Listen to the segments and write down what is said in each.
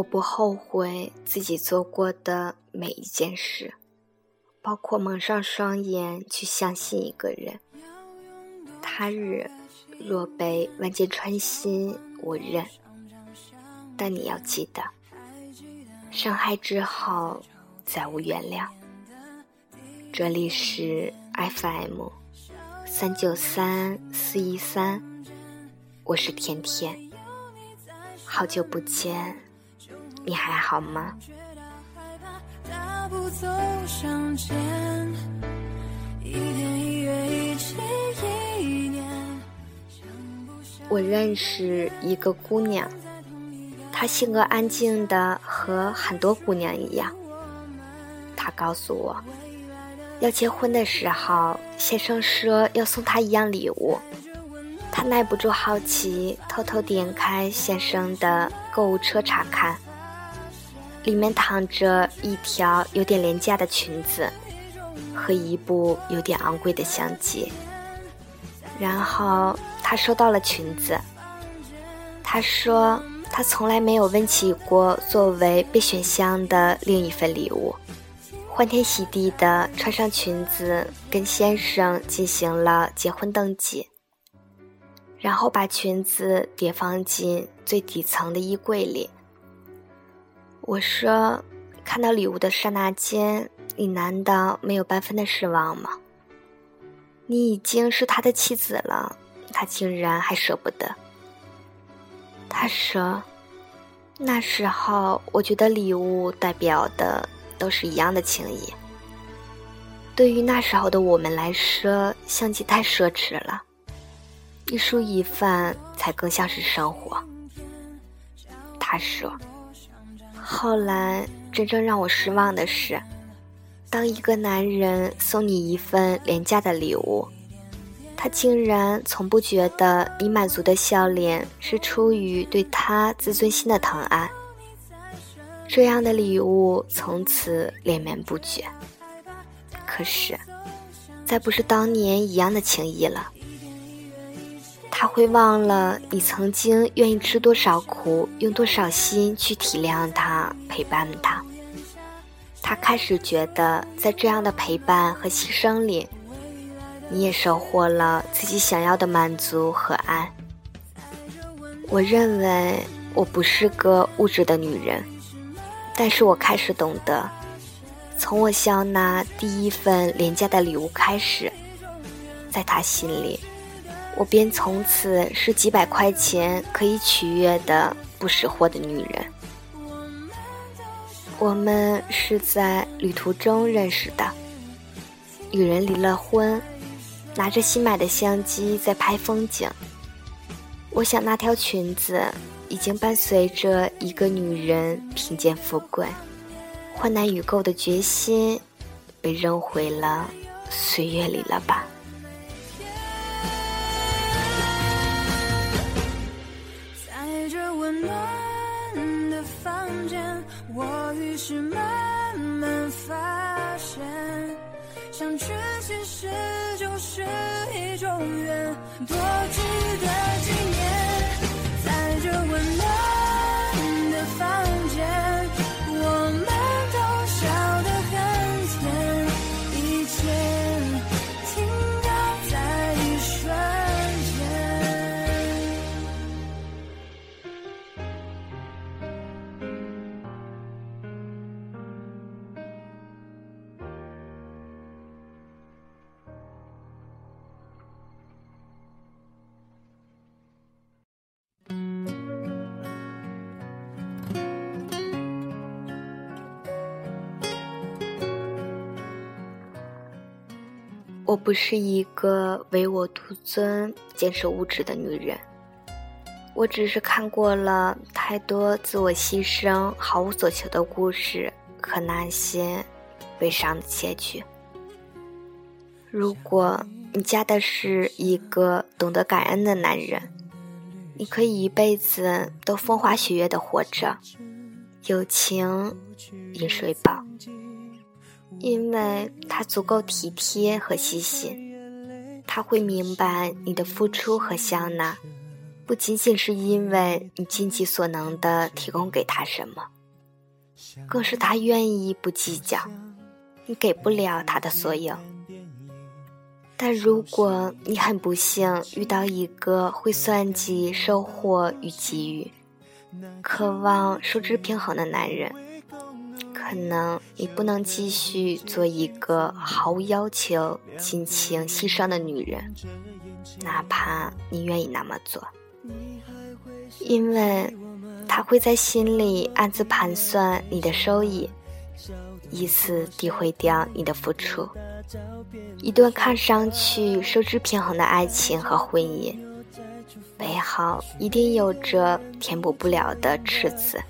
我不后悔自己做过的每一件事，包括蒙上双眼去相信一个人。他日若被万箭穿心，我认。但你要记得，伤害之后再无原谅。这里是 FM 三九三四一三，我是甜甜，好久不见。你还好吗？我认识一个姑娘，她性格安静的和很多姑娘一样。她告诉我，要结婚的时候，先生说要送她一样礼物。她耐不住好奇，偷偷点开先生的购物车查看。里面躺着一条有点廉价的裙子，和一部有点昂贵的相机。然后他收到了裙子。他说他从来没有问起过作为备选项的另一份礼物，欢天喜地的穿上裙子跟先生进行了结婚登记，然后把裙子叠放进最底层的衣柜里。我说：“看到礼物的刹那间，你难道没有半分的失望吗？你已经是他的妻子了，他竟然还舍不得。”他说：“那时候我觉得礼物代表的都是一样的情谊。对于那时候的我们来说，相机太奢侈了，一蔬一饭才更像是生活。”他说。后来，真正让我失望的是，当一个男人送你一份廉价的礼物，他竟然从不觉得你满足的笑脸是出于对他自尊心的疼爱。这样的礼物从此连绵不绝。可是，再不是当年一样的情谊了。他会忘了你曾经愿意吃多少苦，用多少心去体谅他、陪伴他。他开始觉得，在这样的陪伴和牺牲里，你也收获了自己想要的满足和爱。我认为我不是个物质的女人，但是我开始懂得，从我笑纳第一份廉价的礼物开始，在他心里。我便从此是几百块钱可以取悦的不识货的女人。我们是在旅途中认识的，女人离了婚，拿着新买的相机在拍风景。我想那条裙子已经伴随着一个女人贫贱富贵、患难与共的决心，被扔回了岁月里了吧。是慢慢发现，相聚其实就是一种缘，多值得纪念。我不是一个唯我独尊、坚持物质的女人。我只是看过了太多自我牺牲、毫无所求的故事和那些悲伤的结局。如果你嫁的是一个懂得感恩的男人，你可以一辈子都风花雪月的活着，有情饮水饱。因为他足够体贴和细心，他会明白你的付出和笑纳，不仅仅是因为你尽己所能的提供给他什么，更是他愿意不计较你给不了他的所有。但如果你很不幸遇到一个会算计收获与给予、渴望收支平衡的男人，可能你不能继续做一个毫无要求、尽情牺牲的女人，哪怕你愿意那么做。因为他会在心里暗自盘算你的收益，以此诋毁掉你的付出。一段看上去收支平衡的爱情和婚姻，背后一定有着填补不了的赤字。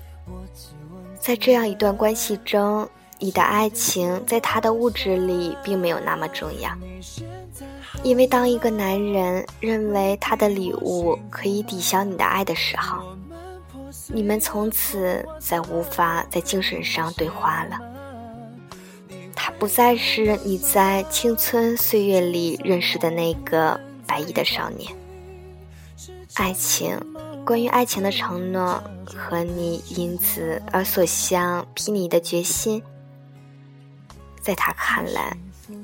在这样一段关系中，你的爱情在他的物质里并没有那么重要。因为当一个男人认为他的礼物可以抵消你的爱的时候，你们从此再无法在精神上对话了。他不再是你在青春岁月里认识的那个白衣的少年。爱情，关于爱情的承诺和你因此而所向披靡的决心，在他看来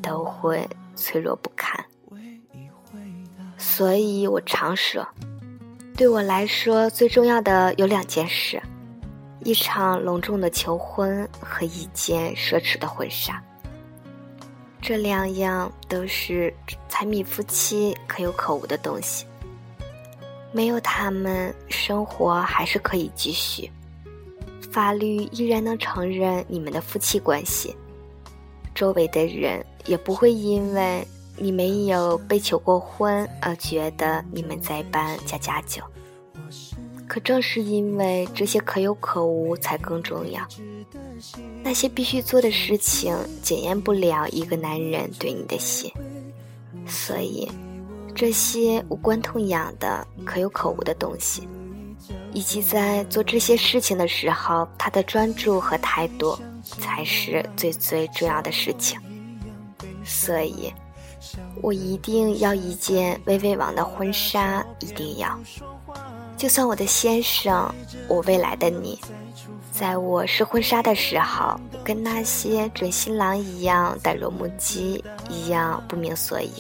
都会脆弱不堪。所以我常说，对我来说最重要的有两件事：一场隆重的求婚和一件奢侈的婚纱。这两样都是财米夫妻可有可无的东西，没有他们，生活还是可以继续，法律依然能承认你们的夫妻关系，周围的人也不会因为。你没有被求过婚，而觉得你们在办家家酒。可正是因为这些可有可无，才更重要。那些必须做的事情，检验不了一个男人对你的心。所以，这些无关痛痒的可有可无的东西，以及在做这些事情的时候，他的专注和态度，才是最最重要的事情。所以。我一定要一件薇薇王的婚纱，一定要。就算我的先生，我未来的你，在我试婚纱的时候，跟那些准新郎一样呆若木鸡，一样不明所以。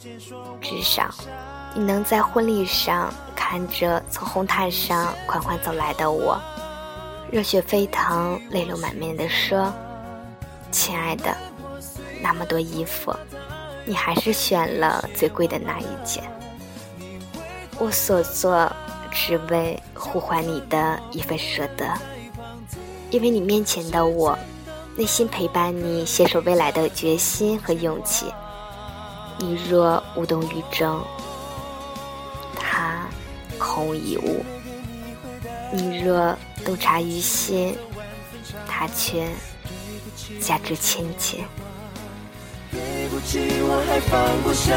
至少，你能在婚礼上看着从红毯上缓缓走来的我，热血沸腾、泪流满面地说：“亲爱的，那么多衣服。”你还是选了最贵的那一件。我所做，只为呼唤你的一份舍得。因为你面前的我，内心陪伴你携手未来的决心和勇气。你若无动于衷，他空无一物；你若洞察于心，他却价值千金。我还放不下。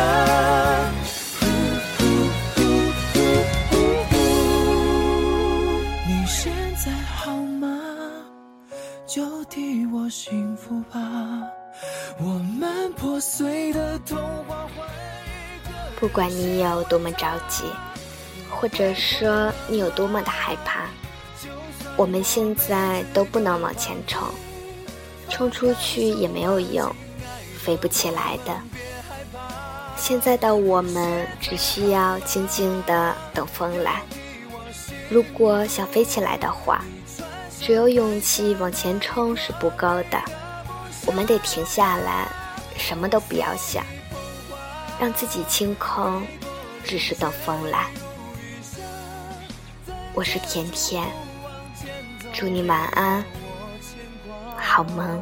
你现在好吗？就替我幸福吧。破碎的童话不管你有多么着急，或者说你有多么的害怕，我们现在都不能往前冲，冲出去也没有用。飞不起来的。现在的我们只需要静静的等风来。如果想飞起来的话，只有勇气往前冲是不够的。我们得停下来，什么都不要想，让自己清空，只是等风来。我是甜甜，祝你晚安，好梦。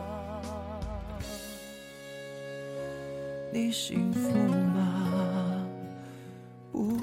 你幸福吗？不